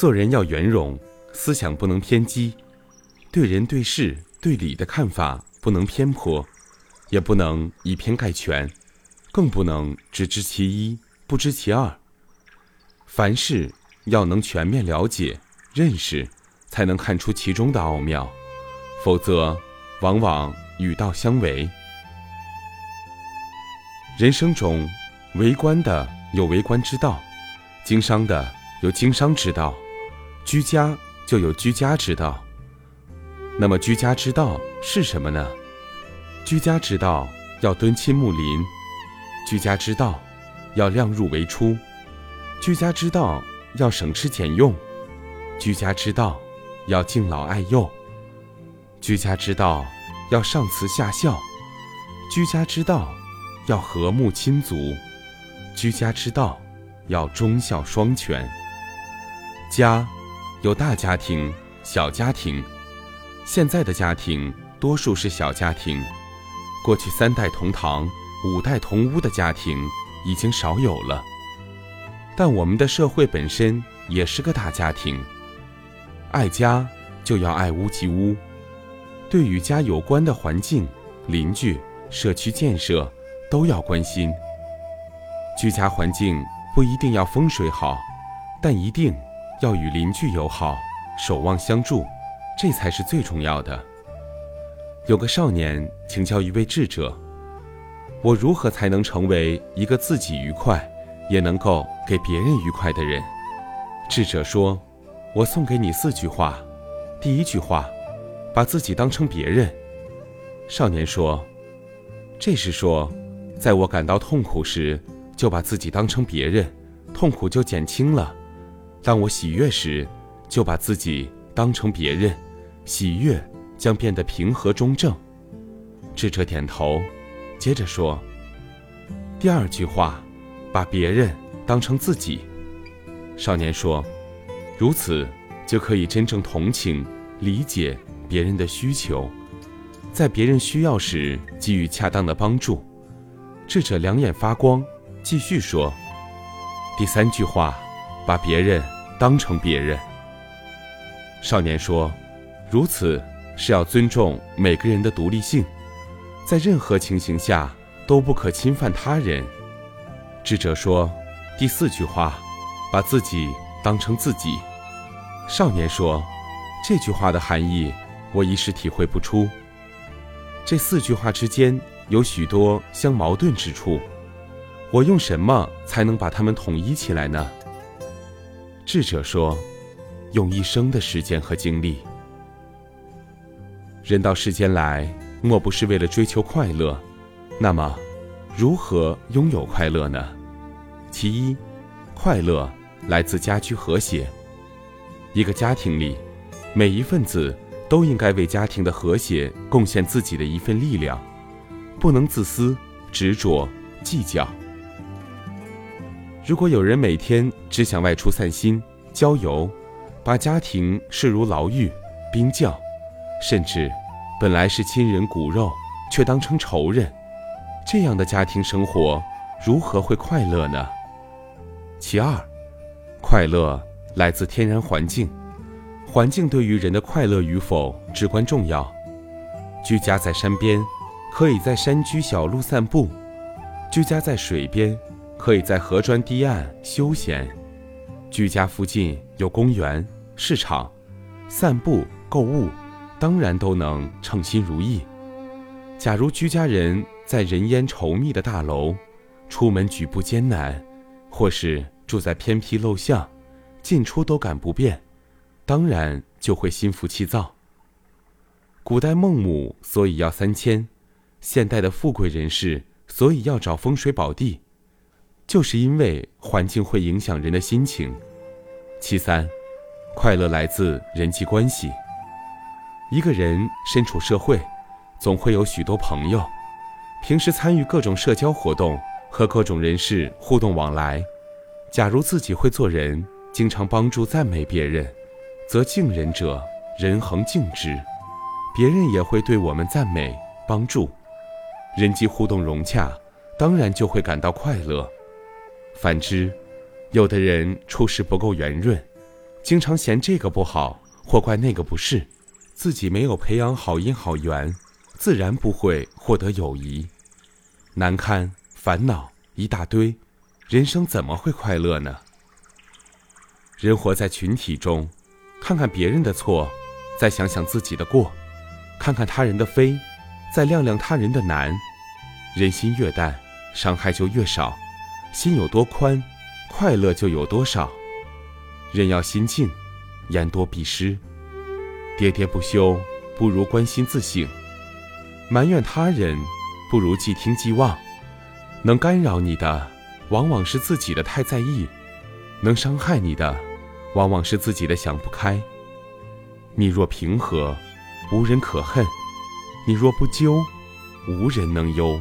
做人要圆融，思想不能偏激，对人对事对理的看法不能偏颇，也不能以偏概全，更不能只知其一不知其二。凡事要能全面了解、认识，才能看出其中的奥妙，否则往往与道相违。人生中，为官的有为官之道，经商的有经商之道。居家就有居家之道。那么居家之道是什么呢？居家之道要敦亲睦邻，居家之道要量入为出，居家之道要省吃俭用，居家之道要敬老爱幼，居家之道要上慈下孝，居家之道要和睦亲族，居家之道要忠孝双全。家。有大家庭、小家庭，现在的家庭多数是小家庭，过去三代同堂、五代同屋的家庭已经少有了。但我们的社会本身也是个大家庭，爱家就要爱屋及乌，对与家有关的环境、邻居、社区建设都要关心。居家环境不一定要风水好，但一定。要与邻居友好，守望相助，这才是最重要的。有个少年请教一位智者：“我如何才能成为一个自己愉快，也能够给别人愉快的人？”智者说：“我送给你四句话。第一句话，把自己当成别人。”少年说：“这是说，在我感到痛苦时，就把自己当成别人，痛苦就减轻了。”当我喜悦时，就把自己当成别人，喜悦将变得平和中正。智者点头，接着说：“第二句话，把别人当成自己。”少年说：“如此，就可以真正同情、理解别人的需求，在别人需要时给予恰当的帮助。”智者两眼发光，继续说：“第三句话。”把别人当成别人。少年说：“如此是要尊重每个人的独立性，在任何情形下都不可侵犯他人。”智者说：“第四句话，把自己当成自己。”少年说：“这句话的含义我一时体会不出。这四句话之间有许多相矛盾之处，我用什么才能把它们统一起来呢？”智者说：“用一生的时间和精力。人到世间来，莫不是为了追求快乐。那么，如何拥有快乐呢？其一，快乐来自家居和谐。一个家庭里，每一份子都应该为家庭的和谐贡献自己的一份力量，不能自私、执着、计较。”如果有人每天只想外出散心、郊游，把家庭视如牢狱、冰窖，甚至本来是亲人骨肉，却当成仇人，这样的家庭生活如何会快乐呢？其二，快乐来自天然环境，环境对于人的快乐与否至关重要。居家在山边，可以在山居小路散步；居家在水边。可以在河砖堤岸休闲，居家附近有公园、市场，散步、购物，当然都能称心如意。假如居家人在人烟稠密的大楼，出门举步艰难，或是住在偏僻陋巷，进出都赶不便，当然就会心浮气躁。古代孟母所以要三迁，现代的富贵人士所以要找风水宝地。就是因为环境会影响人的心情。其三，快乐来自人际关系。一个人身处社会，总会有许多朋友，平时参与各种社交活动，和各种人士互动往来。假如自己会做人，经常帮助赞美别人，则敬人者，人恒敬之，别人也会对我们赞美帮助，人际互动融洽，当然就会感到快乐。反之，有的人处事不够圆润，经常嫌这个不好，或怪那个不是，自己没有培养好因好缘，自然不会获得友谊。难堪、烦恼一大堆，人生怎么会快乐呢？人活在群体中，看看别人的错，再想想自己的过；看看他人的非，再量量他人的难。人心越淡，伤害就越少；心有多宽，快乐就有多少。人要心静，言多必失。喋喋不休，不如关心自省；埋怨他人，不如既听既忘。能干扰你的，往往是自己的太在意；能伤害你的，往往是自己的想不开。你若平和，无人可恨；你若不纠，无人能忧。